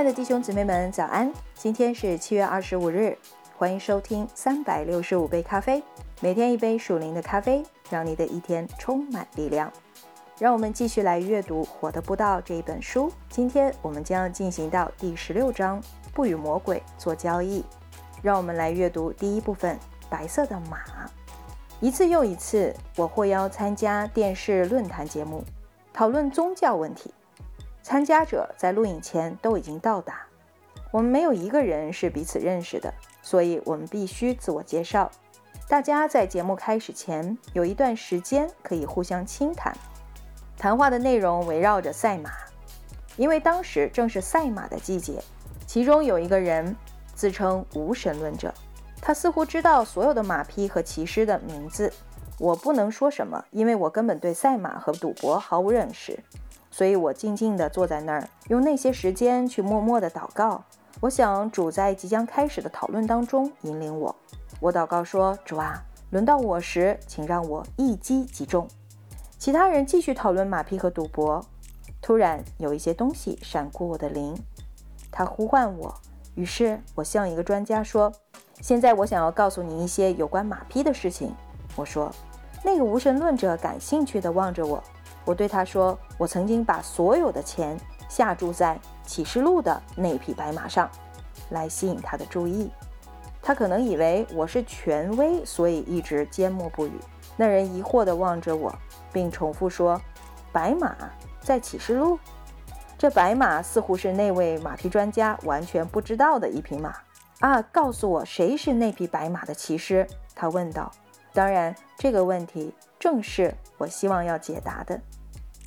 亲爱的弟兄姊妹们，早安！今天是七月二十五日，欢迎收听三百六十五杯咖啡，每天一杯属灵的咖啡，让你的一天充满力量。让我们继续来阅读《活的不道》这一本书。今天我们将要进行到第十六章，不与魔鬼做交易。让我们来阅读第一部分：白色的马。一次又一次，我获邀参加电视论坛节目，讨论宗教问题。参加者在录影前都已经到达，我们没有一个人是彼此认识的，所以我们必须自我介绍。大家在节目开始前有一段时间可以互相倾谈，谈话的内容围绕着赛马，因为当时正是赛马的季节。其中有一个人自称无神论者，他似乎知道所有的马匹和骑师的名字。我不能说什么，因为我根本对赛马和赌博毫无认识。所以我静静地坐在那儿，用那些时间去默默地祷告。我想主在即将开始的讨论当中引领我。我祷告说：“主啊，轮到我时，请让我一击即中。”其他人继续讨论马匹和赌博。突然有一些东西闪过我的灵，他呼唤我。于是我向一个专家说：“现在我想要告诉你一些有关马匹的事情。”我说：“那个无神论者感兴趣地望着我。”我对他说：“我曾经把所有的钱下注在启示录的那匹白马上，来吸引他的注意。他可能以为我是权威，所以一直缄默不语。”那人疑惑地望着我，并重复说：“白马在启示录？这白马似乎是那位马匹专家完全不知道的一匹马啊！告诉我，谁是那匹白马的骑师？”他问道。当然，这个问题正是我希望要解答的。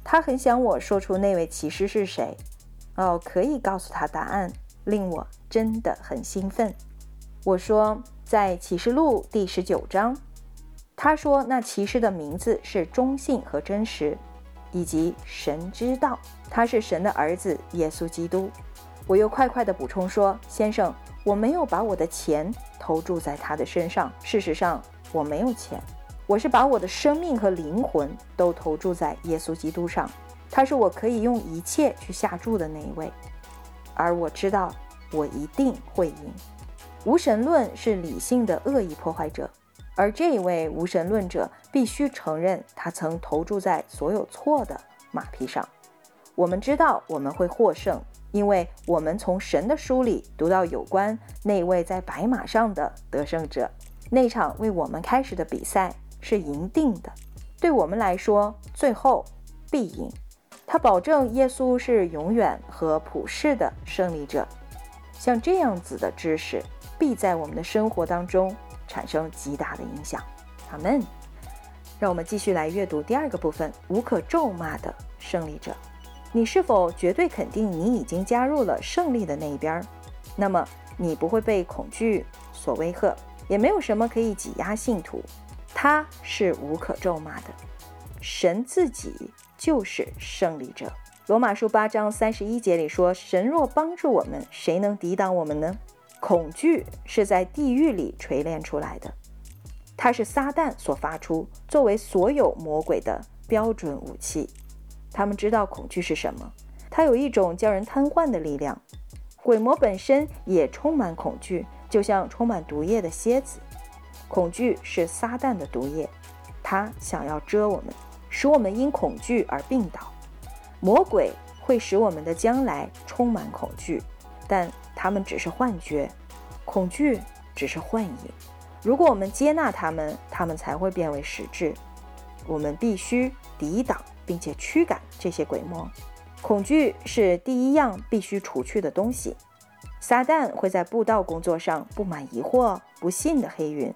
他很想我说出那位骑士是谁。哦，可以告诉他答案，令我真的很兴奋。我说，在启示录第十九章。他说，那骑士的名字是中性和真实，以及神知道他是神的儿子耶稣基督。我又快快地补充说，先生，我没有把我的钱投注在他的身上。事实上。我没有钱，我是把我的生命和灵魂都投注在耶稣基督上，他是我可以用一切去下注的那一位，而我知道我一定会赢。无神论是理性的恶意破坏者，而这一位无神论者必须承认他曾投注在所有错的马匹上。我们知道我们会获胜，因为我们从神的书里读到有关那位在白马上的得胜者。那场为我们开始的比赛是赢定的，对我们来说，最后必赢。他保证耶稣是永远和普世的胜利者。像这样子的知识，必在我们的生活当中产生极大的影响。阿门。让我们继续来阅读第二个部分：无可咒骂的胜利者。你是否绝对肯定你已经加入了胜利的那一边？那么你不会被恐惧所威吓。也没有什么可以挤压信徒，他是无可咒骂的。神自己就是胜利者。罗马书八章三十一节里说：“神若帮助我们，谁能抵挡我们呢？”恐惧是在地狱里锤炼出来的，它是撒旦所发出，作为所有魔鬼的标准武器。他们知道恐惧是什么，它有一种叫人瘫痪的力量。鬼魔本身也充满恐惧。就像充满毒液的蝎子，恐惧是撒旦的毒液，他想要蛰我们，使我们因恐惧而病倒。魔鬼会使我们的将来充满恐惧，但他们只是幻觉，恐惧只是幻影。如果我们接纳他们，他们才会变为实质。我们必须抵挡并且驱赶这些鬼魔。恐惧是第一样必须除去的东西。撒旦会在布道工作上布满疑惑、不信的黑云，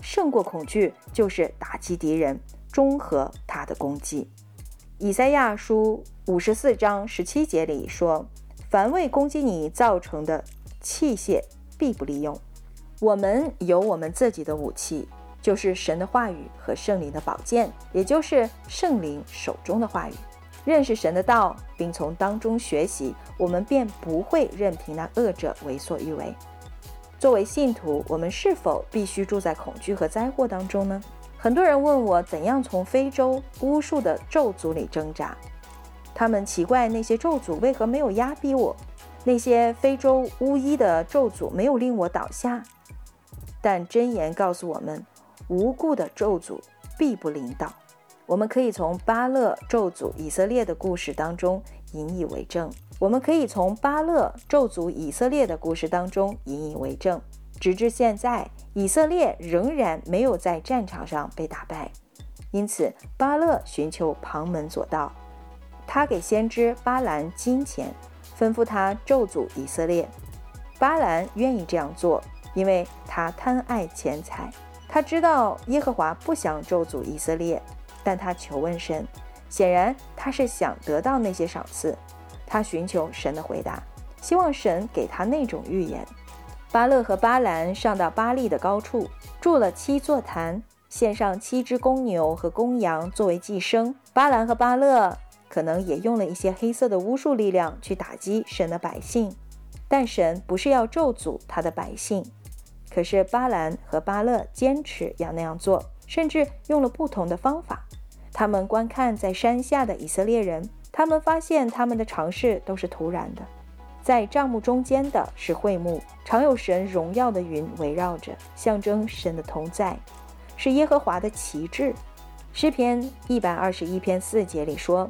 胜过恐惧就是打击敌人，中和他的攻击。以赛亚书五十四章十七节里说：“凡为攻击你造成的器械，必不利用。”我们有我们自己的武器，就是神的话语和圣灵的宝剑，也就是圣灵手中的话语。认识神的道，并从当中学习，我们便不会任凭那恶者为所欲为。作为信徒，我们是否必须住在恐惧和灾祸当中呢？很多人问我怎样从非洲巫术的咒诅里挣扎，他们奇怪那些咒诅为何没有压逼我。那些非洲巫医的咒诅没有令我倒下，但箴言告诉我们，无故的咒诅必不领导。我们可以从巴勒咒诅以色列的故事当中引以为证。我们可以从巴勒咒诅以色列的故事当中引以为证。直至现在，以色列仍然没有在战场上被打败。因此，巴勒寻求旁门左道，他给先知巴兰金钱。吩咐他咒诅以色列，巴兰愿意这样做，因为他贪爱钱财。他知道耶和华不想咒诅以色列，但他求问神，显然他是想得到那些赏赐。他寻求神的回答，希望神给他那种预言。巴勒和巴兰上到巴利的高处，筑了七座坛，献上七只公牛和公羊作为祭牲。巴兰和巴勒。可能也用了一些黑色的巫术力量去打击神的百姓，但神不是要咒诅他的百姓。可是巴兰和巴勒坚持要那样做，甚至用了不同的方法。他们观看在山下的以色列人，他们发现他们的尝试都是突然的。在帐幕中间的是会幕，常有神荣耀的云围绕着，象征神的同在，是耶和华的旗帜。诗篇一百二十一篇四节里说。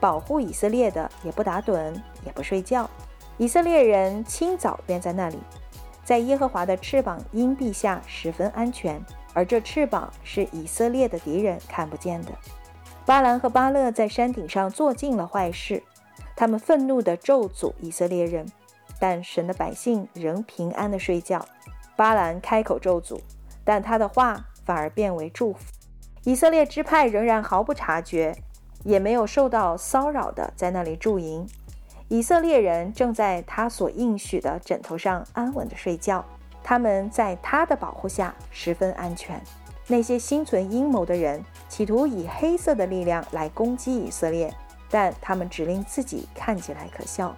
保护以色列的也不打盹，也不睡觉。以色列人清早便在那里，在耶和华的翅膀荫蔽下十分安全。而这翅膀是以色列的敌人看不见的。巴兰和巴勒在山顶上做尽了坏事，他们愤怒地咒诅以色列人，但神的百姓仍平安地睡觉。巴兰开口咒诅，但他的话反而变为祝福。以色列支派仍然毫不察觉。也没有受到骚扰的，在那里驻营。以色列人正在他所应许的枕头上安稳地睡觉，他们在他的保护下十分安全。那些心存阴谋的人企图以黑色的力量来攻击以色列，但他们只令自己看起来可笑。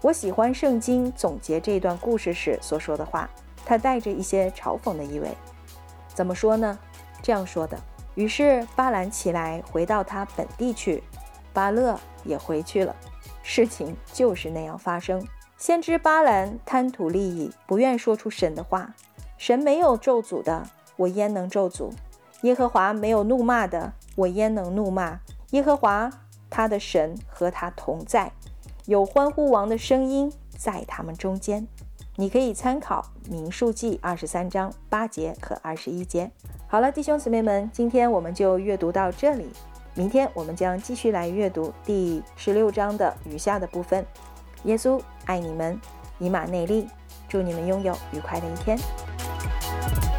我喜欢圣经总结这段故事时所说的话，它带着一些嘲讽的意味。怎么说呢？这样说的。于是巴兰起来，回到他本地去，巴勒也回去了。事情就是那样发生。先知巴兰贪图利益，不愿说出神的话。神没有咒诅的，我焉能咒诅？耶和华没有怒骂的，我焉能怒骂？耶和华他的神和他同在，有欢呼王的声音在他们中间。你可以参考《民数记》二十三章八节和二十一节。好了，弟兄姊妹们，今天我们就阅读到这里。明天我们将继续来阅读第十六章的余下的部分。耶稣爱你们，以马内利。祝你们拥有愉快的一天。